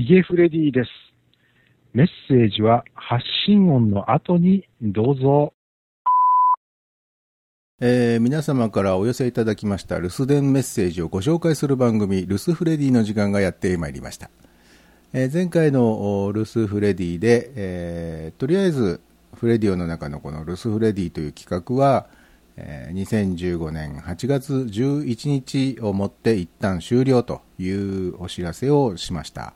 ヒゲフレディです。メッセージは発信音の後にどうぞ。えー皆様からお寄せいただきました留守電メッセージをご紹介する番組、留守フレディの時間がやってまいりました。えー前回の留守フレディで、えーとりあえずフレディオの中のこの留守フレディという企画は、え2015年8月11日をもって一旦終了というお知らせをしました。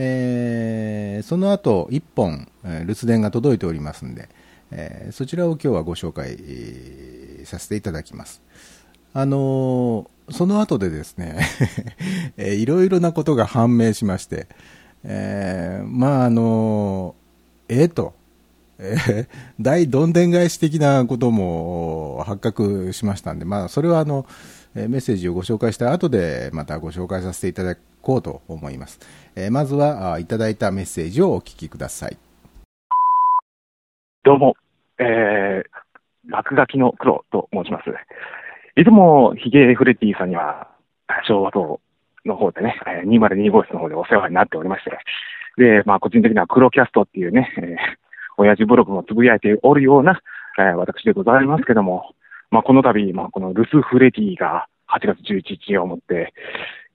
えーその後1本、えー留守電が届いておりますんで、えーそちらを今日はご紹介、えーさせていただきます。あのーその後でですね、えーいろいろなことが判明しまして、えーまああのーええと、えー 大どんでん返し的なことも発覚しましたんで、まあ、それはあの、えーメッセージをご紹介した後でまたご紹介させていただこうと思います。えーまずはあいただいたメッセージをお聞きください。どうも、えー、落書きの黒と申します。いつもヒゲフレディさんには、昭和島の方でね、えー202号室の方でお世話になっておりまして、で、まあ、個人的には黒キャストっていうね、えー、親父ブログもつぶやいておるような、えー私でございますけども、まあ、この度、まあ、このルスフレディが8月11日をもって、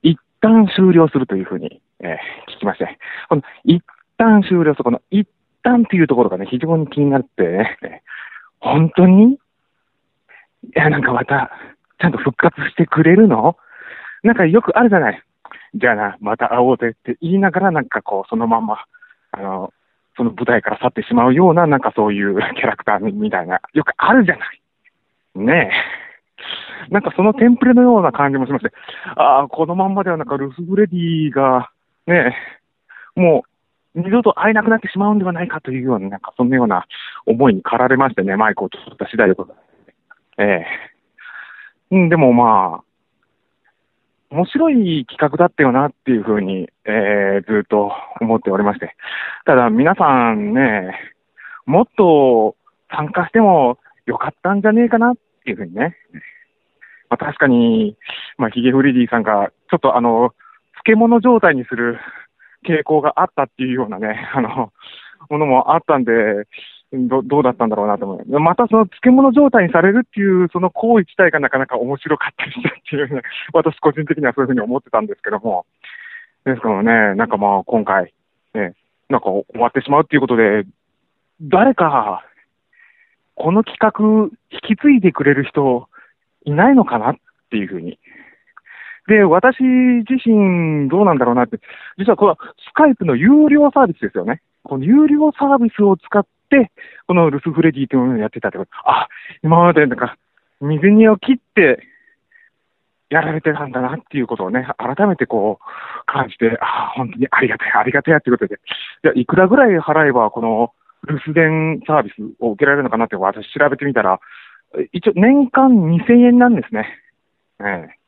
一旦終了するというふうに、えー聞きまして、この一旦終了する、この一旦っていうところがね、非常に気になってね、本当に？いや、なんかまた、ちゃんと復活してくれるの？なんかよくあるじゃない。じゃあな、また会おうぜって言いながら、なんかこう、そのまま、あの、その舞台から去ってしまうような、なんかそういうキャラクターみたいな、よくあるじゃない。ねえ。なんかそのテンプレのような感じもしまして、ああ、このまんまではなんかルスブレディが、ねえ、もう二度と会えなくなってしまうんではないかというような、なんかそんなような思いに駆られましてね、マイクを取った次第でございます。ええうん、でもまあ、面白い企画だったよなっていうふうに、えーずっと思っておりまして。ただ皆さんね、もっと参加してもよかったんじゃねえかなっていうふうにね。まあ、確かに、まあ、ヒゲフリディさんが、ちょっとあの、漬物状態にする傾向があったっていうようなね、あの、ものもあったんで、どどうだったんだろうなと思う。またその漬物状態にされるっていう、その行為自体がなかなか面白かったりしたっていうね、私個人的にはそういうふうに思ってたんですけども。ですからね、なんかまあ今回、ね、なんか終わってしまうっていうことで、誰か、この企画引き継いでくれる人いないのかなっていうふうに。で、私自身どうなんだろうなって、実はこれはスカイプの有料サービスですよね。この有料サービスを使って、このルスフレディというのをやってたってこと。あ、今までなんか、水煮を切って、やられてたんだなっていうことをね、改めてこう、感じて、あ本当にありがたい、ありがたいっていうことで、じゃいくらぐらい払えば、この留守電サービスを受けられるのかなって私調べてみたら、一応年間2000円なんですね。ええ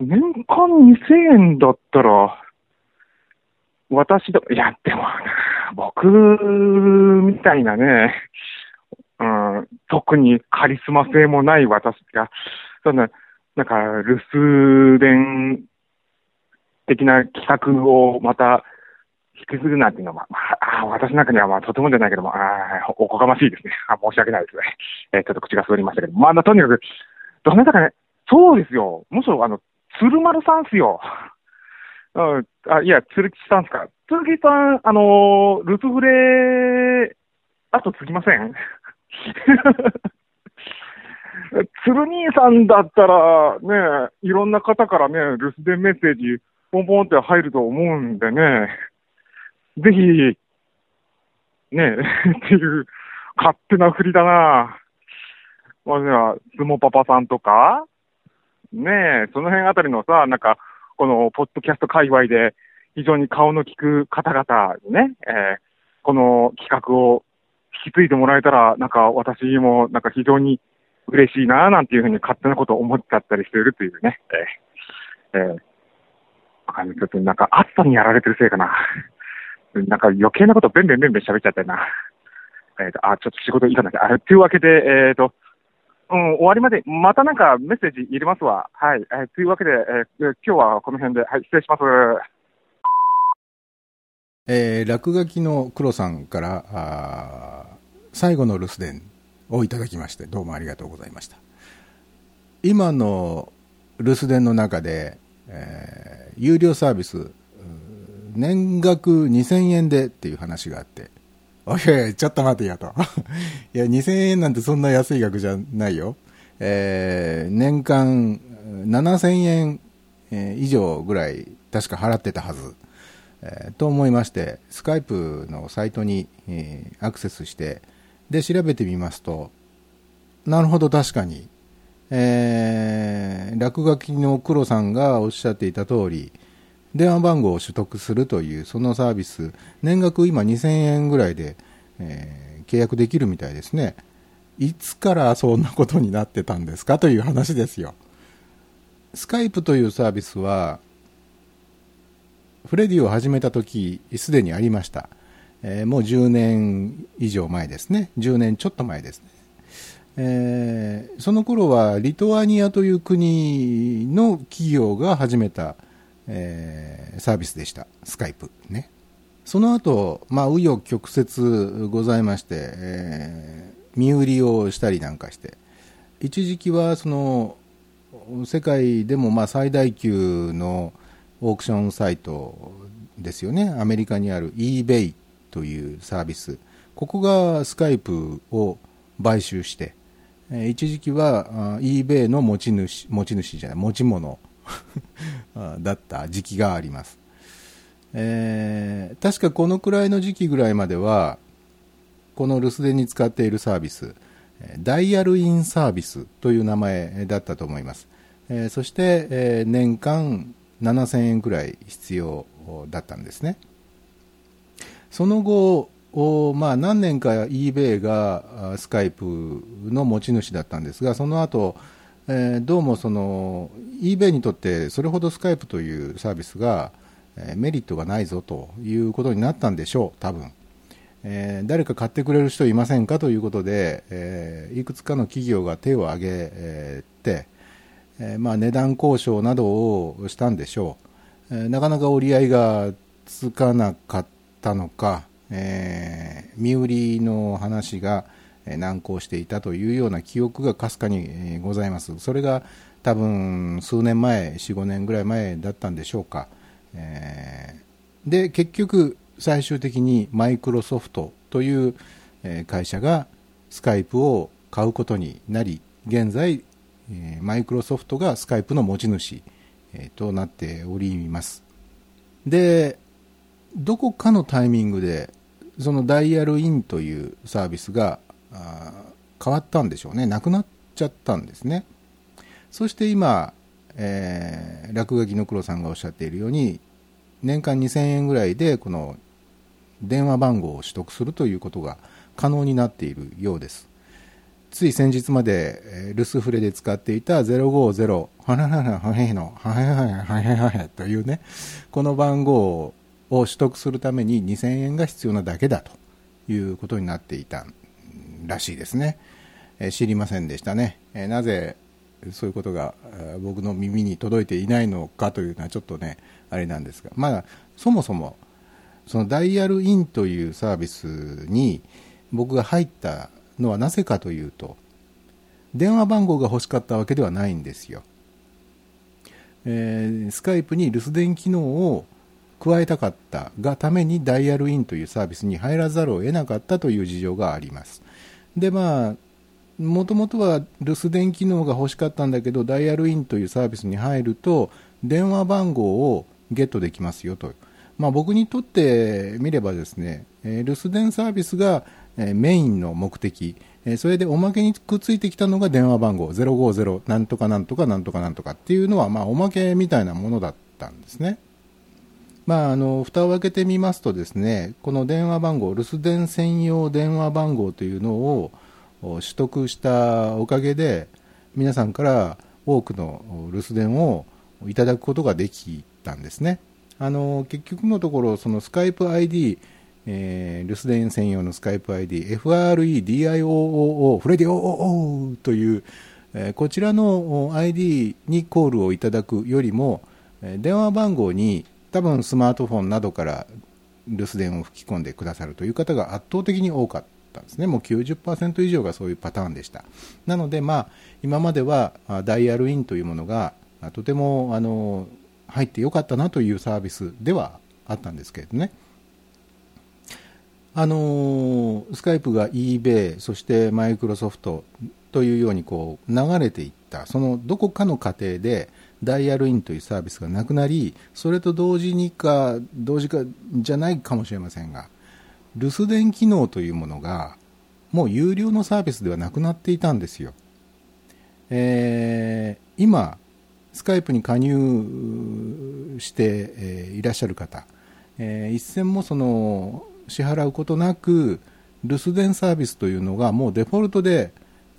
年間2000円だったら、私だ、いや、でも、僕みたいなね、うん、特にカリスマ性もない私が、そんな、なんか、留守電的な企画をまた引き継ぐなんていうのは、まあ、あ私の中にはまあとてもじゃないけども、あおこがましいですね。あ申し訳ないですね。えーちょっと口が滑りましたけども、まあ、あとにかく、どなたかね、そうですよ。むしろ、あの、鶴丸さんっすよ。うん、あ、いや、鶴吉さんっすか。鶴吉さん、あのールスフレ、あとつきません 鶴兄さんだったら、ね、いろんな方からね、留守電メッセージ、ポンポンって入ると思うんでね、ぜひ、ねえ、っていう、勝手な振りだな。まあ、じゃあ、相撲パパさんとか、ねえ、その辺あたりのさ、なんか、この、ポッドキャスト界隈で、非常に顔の利く方々にね、えーこの企画を引き継いでもらえたら、なんか私も、なんか非常に嬉しいな、なんていうふうに勝手なことを思っちゃったりしているというね、えーえーわかんないちょっとなんか暑さにやられてるせいかな。なんか余計なことベンベンベンベン喋っちゃってるな。えっ、と、あ、ちょっと仕事行かなきゃ。あ、というわけで、えっ、と、うん、終わりまで、またなんかメッセージ入れますわ。はい。えーというわけで、えー今日はこの辺で、はい、失礼します。えー、落書きの黒さんからあ最後の留守電をいただきましてどうもありがとうございました今の留守電の中で、えー、有料サービス年額2000円でっていう話があっておいおいちょっと待てやと。いや2000円なんてそんな安い額じゃないよ、えー、年間7000円以上ぐらい確か払ってたはず、えー、と思いましてスカイプのサイトに、えー、アクセスしてで調べてみますとなるほど確かに。えー、落書きの黒さんがおっしゃっていた通り、電話番号を取得するというそのサービス、年額今2000円ぐらいで、えー、契約できるみたいですね。いつからそんなことになってたんですかという話ですよ。スカイプというサービスは、フレディを始めた時、すでにありました。えー、もう10年以上前ですね。10年ちょっと前ですね。えー、その頃はリトアニアという国の企業が始めた、えー、サービスでした、スカイプ。ね。その後、まあ、紆余曲折ございまして、えー、身売りをしたりなんかして、一時期はその世界でもまあ最大級のオークションサイトですよね、アメリカにある eBay というサービス、ここがスカイプを買収して、一時期は eBay の持ち主持ち主じゃない持ち物 だった時期があります、えー、確かこのくらいの時期ぐらいまではこの留守電に使っているサービスダイヤルインサービスという名前だったと思います、えー、そして、えー、年間7000円くらい必要だったんですね。その後を、まあ、何年か eBay がスカイプの持ち主だったんですが、その後、えー、どうもその eBay にとってそれほどスカイプというサービスが、えー、メリットがないぞということになったんでしょう、多分。えー、誰か買ってくれる人いませんかということで、えいくつかの企業が手を挙げて、えまあ、値段交渉などをしたんでしょう、えなかなか折り合いがつかなかったのか、えー、身売りの話が難航していたというような記憶がかすかにございます。それが多分数年前、4、5年ぐらい前だったんでしょうか。で、結局最終的にマイクロソフトという会社がスカイプを買うことになり、現在、マイクロソフトがスカイプの持ち主となっております。で、どこかのタイミングでそのダイヤルインというサービスが変わったんでしょうね。なくなっちゃったんですね。そして今、えー、落書きの黒さんがおっしゃっているように、年間2000円ぐらいでこの電話番号を取得するということが可能になっているようです。つい先日まで留守フレで使っていた050ははははへのはへはへはへはへというね、この番号を取得するために2000円が必要なだけだということになっていたんらしいですね。え知りませんでしたね。えなぜそういうことが僕の耳に届いていないのかというのはちょっとね、あれなんですが、まあ、そもそも、そのダイヤルインというサービスに僕が入ったのはなぜかというと、電話番号が欲しかったわけではないんですよ。えー、スカイプに留守電機能を加えたかったがためにダイヤルインというサービスに入らざるを得なかったという事情があります。で、まあ、もともとは留守電機能が欲しかったんだけど、ダイヤルインというサービスに入ると、電話番号をゲットできますよと。まあ、僕にとってみればですね、え留守電サービスが、えメインの目的、えそれでおまけにくっついてきたのが電話番号050なんとかなんとかなんとかなんとかっていうのは、まあ、おまけみたいなものだったんですね。まあ、あの蓋を開けてみますとですねこの電話番号留守電専用電話番号というのを取得したおかげで皆さんから多くの留守電をいただくことができたんですね。あの結局のところそのスカイプ ID えー、留守電専用のスカイプ ID、FREDIOOO、フレディオーという、えー、こちらの ID にコールをいただくよりも、電話番号に多分スマートフォンなどから留守電を吹き込んでくださるという方が圧倒的に多かったんですね。もう90%以上がそういうパターンでした。なので、まあ、今まではダイヤルインというものがとてもあの入ってよかったなというサービスではあったんですけれどね。あのスカイプが eBay そしてマイクロソフトというようにこう流れていったそのどこかの過程でダイヤルインというサービスがなくなりそれと同時にか同時かじゃないかもしれませんが留守電機能というものがもう有料のサービスではなくなっていたんですよ、えー、今スカイプに加入して、えー、いらっしゃる方、えー、一銭もその支払うことなく留守電サービスというのがもうデフォルトで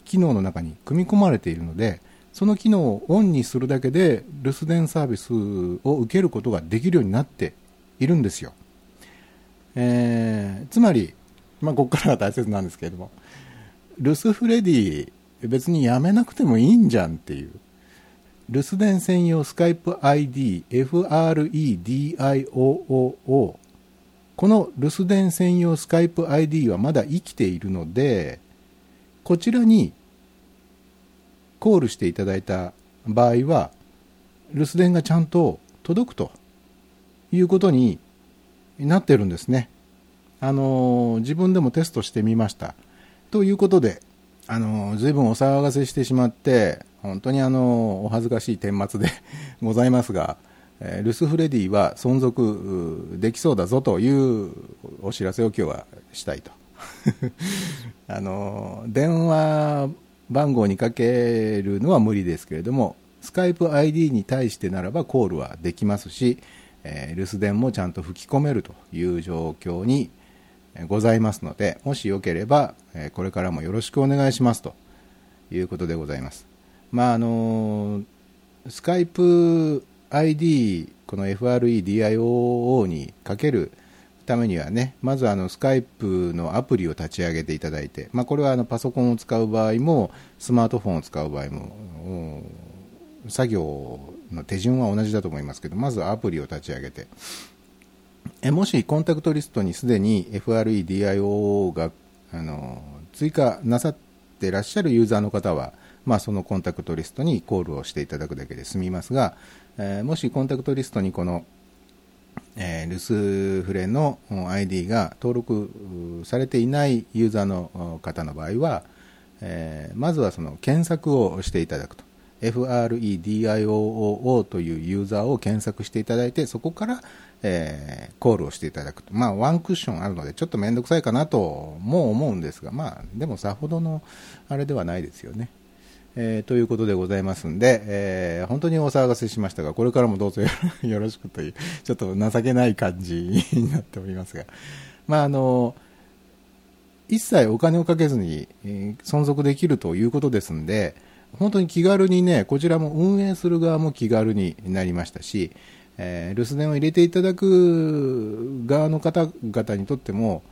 機能の中に組み込まれているのでその機能をオンにするだけで留守電サービスを受けることができるようになっているんですよ、えー、つまり、まあ、ここからが大切なんですけれども留守フレディ別にやめなくてもいいんじゃんっていう。留守電専用スカイプ ID FREDIOOO この留守電専用スカイプ ID はまだ生きているのでこちらにコールしていただいた場合は留守電がちゃんと届くということになってるんですね。あの自分でもテストしてみました。ということで、あの随分お騒がせしてしまって本当にあのお恥ずかしい顛末で ございますが、えルスフレディは存続できそうだぞというお知らせを今日はしたいと あの電話番号にかけるのは無理ですけれどもスカイプ ID に対してならばコールはできますし、えー、留守電もちゃんと吹き込めるという状況にございますのでもしよければ、え、これからもよろしくお願いしますということでございます。まああのスカイプ ID この FREDIOO にかけるためにはね、まずあのスカイプのアプリを立ち上げていただいて、まあ、これはあのパソコンを使う場合も、スマートフォンを使う場合も、作業の手順は同じだと思いますけど、まずアプリを立ち上げて、えもしコンタクトリストにすでに FREDIO があの追加なさってらっしゃるユーザーの方は、まあ、そのコンタクトリストにコールをしていただくだけで済みますが、えー、もしコンタクトリストにこのえー、留守フレの ID が登録されていないユーザーの方の場合は、えー、まずはその検索をしていただくと。FREDIOOO というユーザーを検索していただいてそこから、えー、コールをしていただくと。まあワンクッションあるのでちょっと面倒くさいかなとも思うんですがまあでもさほどのあれではないですよね。えー、ということでございますんで、えー、本当にお騒がせしましたが、これからもどうぞよろ しくという、ちょっと情けない感じになっておりますが、まあ、あの、一切お金をかけずに、存続できるということですんで、本当に気軽にね、こちらも運営する側も気軽になりましたし、えー、留守電を入れていただく側の方々にとっても、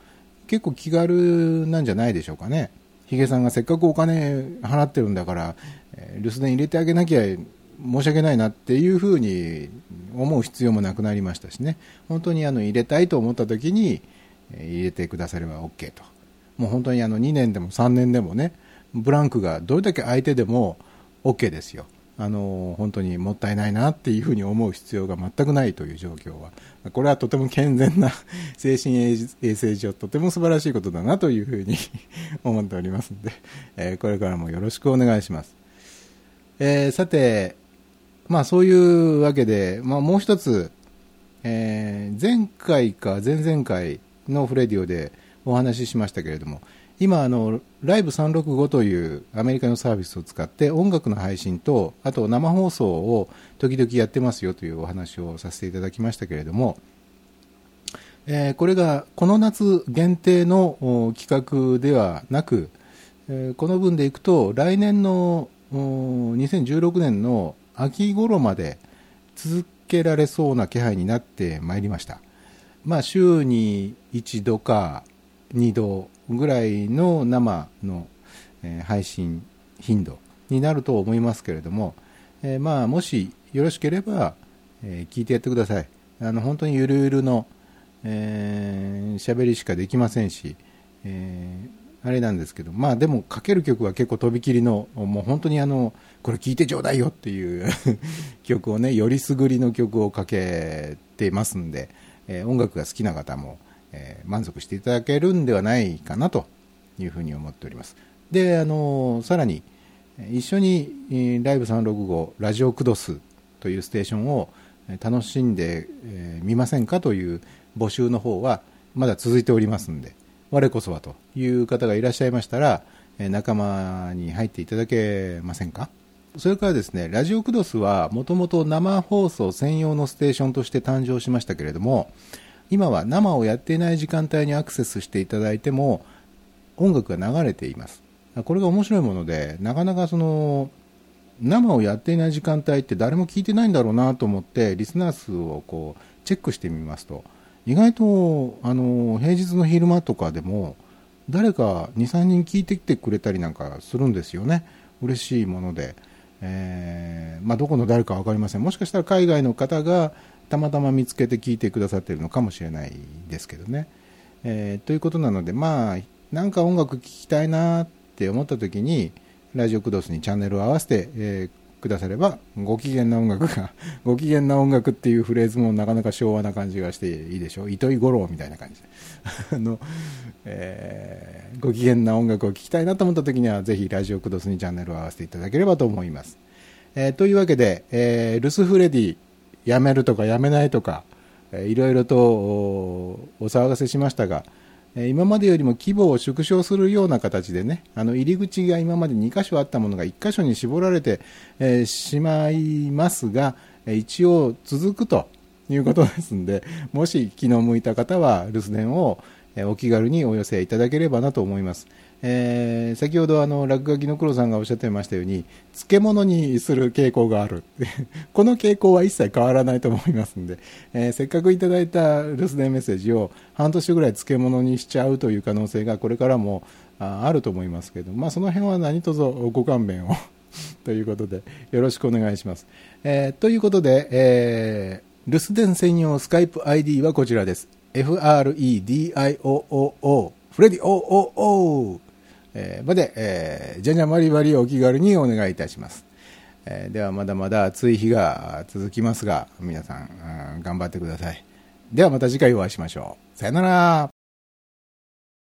結構気軽なんじゃないでしょうかね。ヒゲさんがせっかくお金払ってるんだから、えー、留守電入れてあげなきゃ申し訳ないなっていうふうに思う必要もなくなりましたしね、本当にあの入れたいと思った時に、え入れてくだされば OK と。もう本当にあの2年でも3年でもね、ブランクがどれだけ空いてでも OK ですよ。あの本当にもったいないなっていうふうに思う必要が全くないという状況は、これはとても健全な精神衛生上、とても素晴らしいことだなというふうに 思っておりますので、えー、これからもよろしくお願いします。えー、さて、まあそういうわけで、まあもう一つ、えー、前回か前々回のフレディオでお話ししましたけれども、今あの、ライブ365というアメリカのサービスを使って音楽の配信と、あと生放送を時々やってますよというお話をさせていただきましたけれども、えー、これがこの夏限定の企画ではなく、えー、この分でいくと来年の2016年の秋頃まで続けられそうな気配になってまいりました。まあ、週に1度か2度ぐらいの生の、え配信頻度になると思いますけれども、えまあ、もしよろしければ、え聞いてやってください。あの本当にゆるゆるの、えー、喋りしかできませんし、えー、あれなんですけど、まあでもかける曲は結構とびきりの、もう本当にあの、これ聴いてちょうだいよっていう 曲をね、よりすぐりの曲をかけてますんで、え、音楽が好きな方も、えー、満足していただけるんではないかなというふうに思っております。で、あのさらに、一緒にライブ365ラジオクドスというステーションを楽しんでみませんかという募集の方はまだ続いておりますんで、我こそはという方がいらっしゃいましたら、仲間に入っていただけませんか？それからですね、ラジオクドスはもともと生放送専用のステーションとして誕生しましたけれども、今は生をやっていない時間帯にアクセスしていただいても音楽が流れています。これが面白いもので、なかなかその、生をやっていない時間帯って誰も聞いてないんだろうなと思って、リスナー数をこう、チェックしてみますと、意外と、あの、平日の昼間とかでも、誰か2、3人聞いてきてくれたりなんかするんですよね。嬉しいもので。えー、まあ、どこの誰か分かりません。もしかしたら海外の方がたまたま見つけて聞いてくださっているのかもしれないですけどね。えー、ということなので、まあ、なんか音楽聴きたいなって思った時に、ラジオクドスにチャンネルを合わせて、えー、くだされば、ご機嫌な音楽が、ご機嫌な音楽っていうフレーズもなかなか昭和な感じがしていいでしょう。糸井五郎みたいな感じで。あの、えー、ご機嫌な音楽を聴きたいなと思った時には、ぜひラジオクドスにチャンネルを合わせていただければと思います。えー、というわけで、えー、ルスフレディ、やめるとかやめないとか、いろいろとお騒がせしましたが、今までよりも規模を縮小するような形でね、あの入り口が今まで2箇所あったものが1箇所に絞られて、えー、しまいますが、一応続くということですので、もし気の向いた方は留守電をお気軽にお寄せいただければなと思います。えー、先ほどあの落書きの黒さんがおっしゃってましたように漬物にする傾向がある。この傾向は一切変わらないと思いますので、えー、せっかくいただいた留守電メッセージを半年ぐらい漬物にしちゃうという可能性がこれからもああると思いますけど、まあ、その辺は何卒ご勘弁を。ということでよろしくお願いします、えー、ということで、えー、留守電専用スカイプ ID はこちらです。FREDIOOO フレディ OOO えー、まで、えー、じゃじゃまりばりお気軽にお願いいたします。えー、ではまだまだ暑い日が続きますが、皆さん、頑張ってください。ではまた次回お会いしましょう。さよなら。